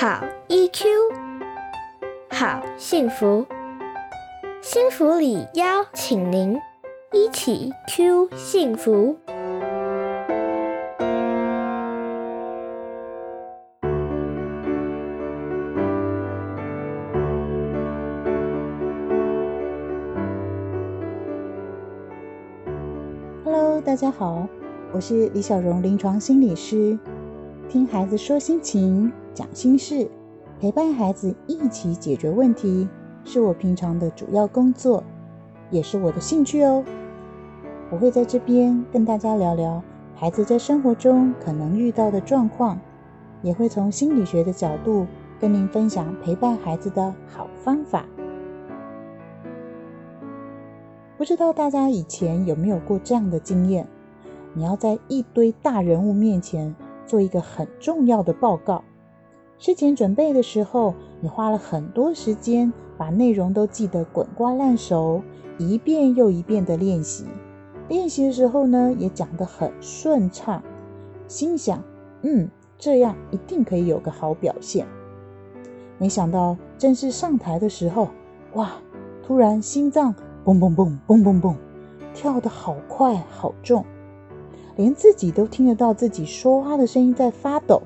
好 EQ，好幸福，幸福里邀请您一起 Q 幸福。Hello，大家好，我是李小荣，临床心理师。听孩子说心情，讲心事，陪伴孩子一起解决问题，是我平常的主要工作，也是我的兴趣哦。我会在这边跟大家聊聊孩子在生活中可能遇到的状况，也会从心理学的角度跟您分享陪伴孩子的好方法。不知道大家以前有没有过这样的经验？你要在一堆大人物面前。做一个很重要的报告，事前准备的时候，你花了很多时间，把内容都记得滚瓜烂熟，一遍又一遍的练习。练习的时候呢，也讲得很顺畅，心想，嗯，这样一定可以有个好表现。没想到正式上台的时候，哇，突然心脏嘣嘣嘣嘣嘣嘣，跳得好快好重。连自己都听得到自己说话的声音在发抖，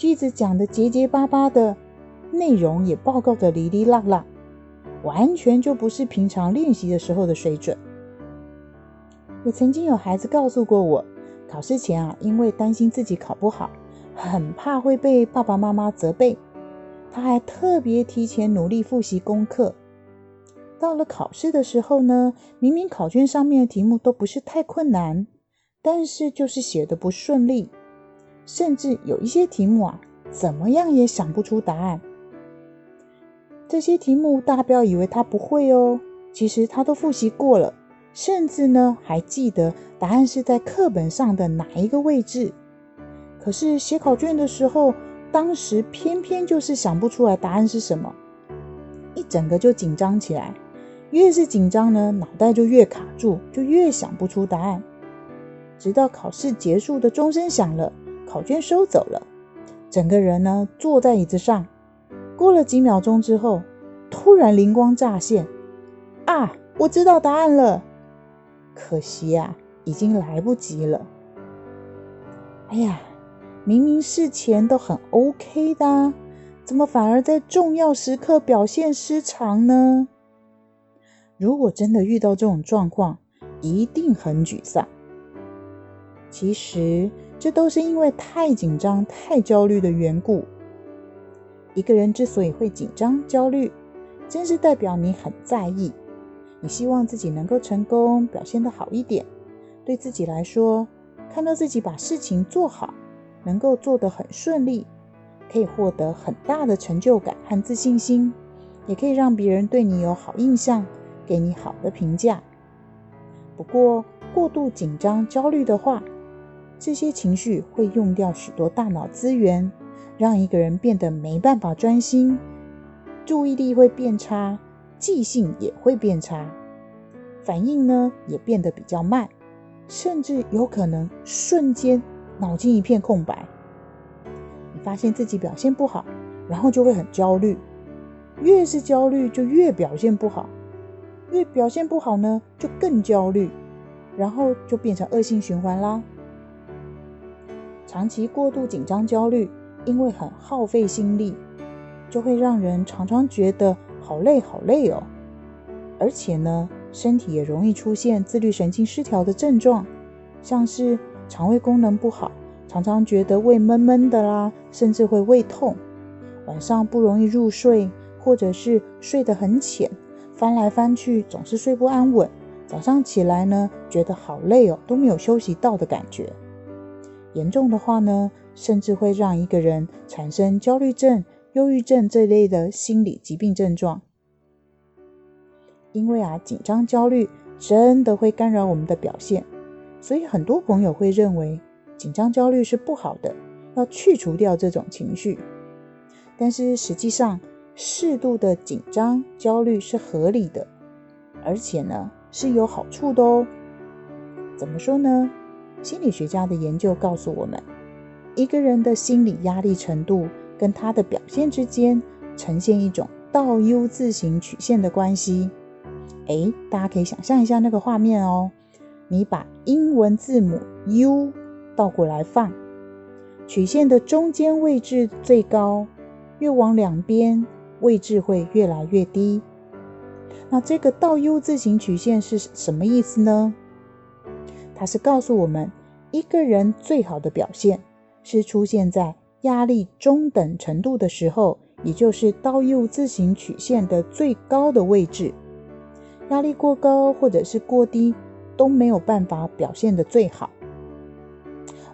句子讲的结结巴巴的，内容也报告的哩哩啦啦，完全就不是平常练习的时候的水准。也曾经有孩子告诉过我，考试前啊，因为担心自己考不好，很怕会被爸爸妈妈责备，他还特别提前努力复习功课。到了考试的时候呢，明明考卷上面的题目都不是太困难。但是就是写的不顺利，甚至有一些题目啊，怎么样也想不出答案。这些题目大家不要以为他不会哦，其实他都复习过了，甚至呢还记得答案是在课本上的哪一个位置。可是写考卷的时候，当时偏偏就是想不出来答案是什么，一整个就紧张起来。越是紧张呢，脑袋就越卡住，就越想不出答案。直到考试结束的钟声响了，考卷收走了，整个人呢坐在椅子上。过了几秒钟之后，突然灵光乍现，啊，我知道答案了！可惜呀，已经来不及了。哎呀，明明事前都很 OK 的，怎么反而在重要时刻表现失常呢？如果真的遇到这种状况，一定很沮丧。其实，这都是因为太紧张、太焦虑的缘故。一个人之所以会紧张、焦虑，真是代表你很在意，你希望自己能够成功，表现得好一点。对自己来说，看到自己把事情做好，能够做得很顺利，可以获得很大的成就感和自信心，也可以让别人对你有好印象，给你好的评价。不过，过度紧张、焦虑的话，这些情绪会用掉许多大脑资源，让一个人变得没办法专心，注意力会变差，记性也会变差，反应呢也变得比较慢，甚至有可能瞬间脑筋一片空白。你发现自己表现不好，然后就会很焦虑，越是焦虑就越表现不好，越表现不好呢就更焦虑，然后就变成恶性循环啦。长期过度紧张、焦虑，因为很耗费心力，就会让人常常觉得好累、好累哦。而且呢，身体也容易出现自律神经失调的症状，像是肠胃功能不好，常常觉得胃闷闷的啦，甚至会胃痛，晚上不容易入睡，或者是睡得很浅，翻来翻去总是睡不安稳，早上起来呢，觉得好累哦，都没有休息到的感觉。严重的话呢，甚至会让一个人产生焦虑症、忧郁症这类的心理疾病症状。因为啊，紧张、焦虑真的会干扰我们的表现，所以很多朋友会认为紧张、焦虑是不好的，要去除掉这种情绪。但是实际上，适度的紧张、焦虑是合理的，而且呢是有好处的哦。怎么说呢？心理学家的研究告诉我们，一个人的心理压力程度跟他的表现之间呈现一种倒 U 字形曲线的关系。哎，大家可以想象一下那个画面哦。你把英文字母 U 倒过来放，曲线的中间位置最高，越往两边位置会越来越低。那这个倒 U 字形曲线是什么意思呢？它是告诉我们，一个人最好的表现是出现在压力中等程度的时候，也就是倒 U 字形曲线的最高的位置。压力过高或者是过低都没有办法表现的最好。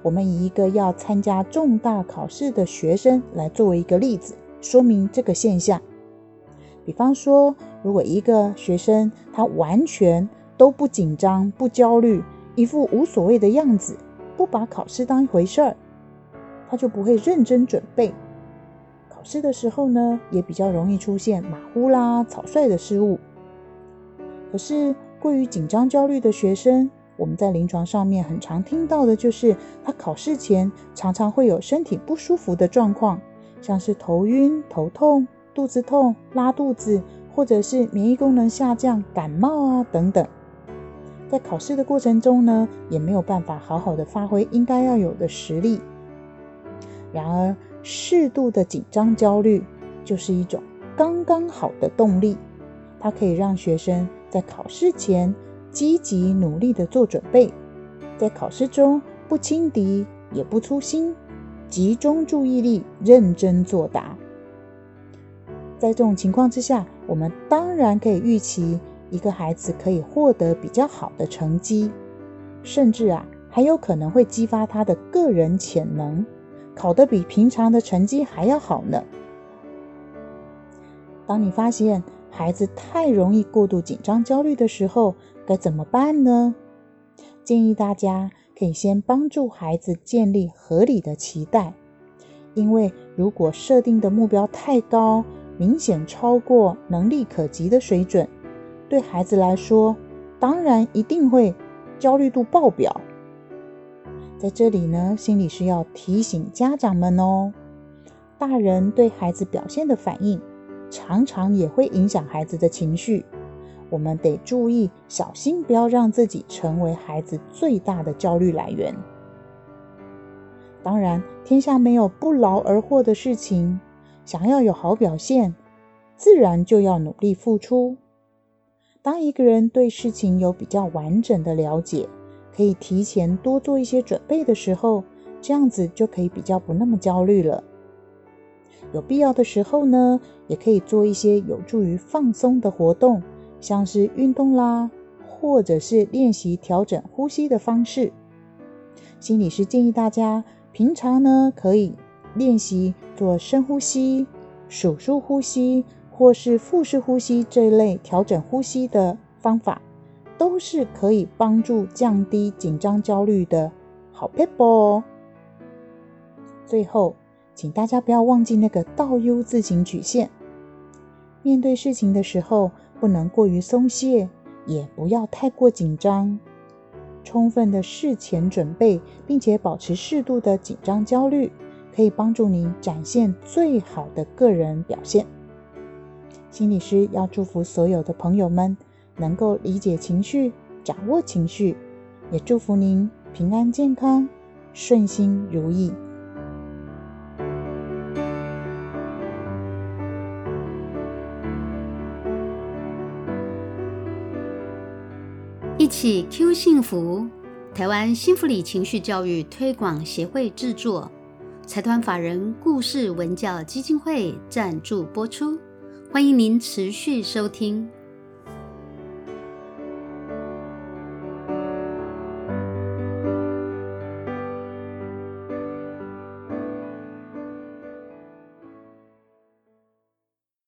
我们以一个要参加重大考试的学生来作为一个例子，说明这个现象。比方说，如果一个学生他完全都不紧张、不焦虑，一副无所谓的样子，不把考试当一回事儿，他就不会认真准备。考试的时候呢，也比较容易出现马虎啦、草率的失误。可是，过于紧张、焦虑的学生，我们在临床上面很常听到的就是，他考试前常常会有身体不舒服的状况，像是头晕、头痛、肚子痛、拉肚子，或者是免疫功能下降、感冒啊等等。在考试的过程中呢，也没有办法好好的发挥应该要有的实力。然而，适度的紧张、焦虑就是一种刚刚好的动力，它可以让学生。在考试前积极努力的做准备，在考试中不轻敌也不粗心，集中注意力认真作答。在这种情况之下，我们当然可以预期一个孩子可以获得比较好的成绩，甚至啊还有可能会激发他的个人潜能，考得比平常的成绩还要好呢。当你发现。孩子太容易过度紧张、焦虑的时候，该怎么办呢？建议大家可以先帮助孩子建立合理的期待，因为如果设定的目标太高，明显超过能力可及的水准，对孩子来说，当然一定会焦虑度爆表。在这里呢，心理师要提醒家长们哦，大人对孩子表现的反应。常常也会影响孩子的情绪，我们得注意小心，不要让自己成为孩子最大的焦虑来源。当然，天下没有不劳而获的事情，想要有好表现，自然就要努力付出。当一个人对事情有比较完整的了解，可以提前多做一些准备的时候，这样子就可以比较不那么焦虑了。有必要的时候呢，也可以做一些有助于放松的活动，像是运动啦，或者是练习调整呼吸的方式。心理师建议大家平常呢可以练习做深呼吸、数数呼吸，或是腹式呼吸这一类调整呼吸的方法，都是可以帮助降低紧张焦虑的好 p e p 哦。最后。请大家不要忘记那个倒 U 字形曲线。面对事情的时候，不能过于松懈，也不要太过紧张。充分的事前准备，并且保持适度的紧张焦虑，可以帮助你展现最好的个人表现。心理师要祝福所有的朋友们能够理解情绪，掌握情绪，也祝福您平安健康，顺心如意。一起 Q 幸福，台湾幸福里情绪教育推广协会制作，财团法人故事文教基金会赞助播出，欢迎您持续收听。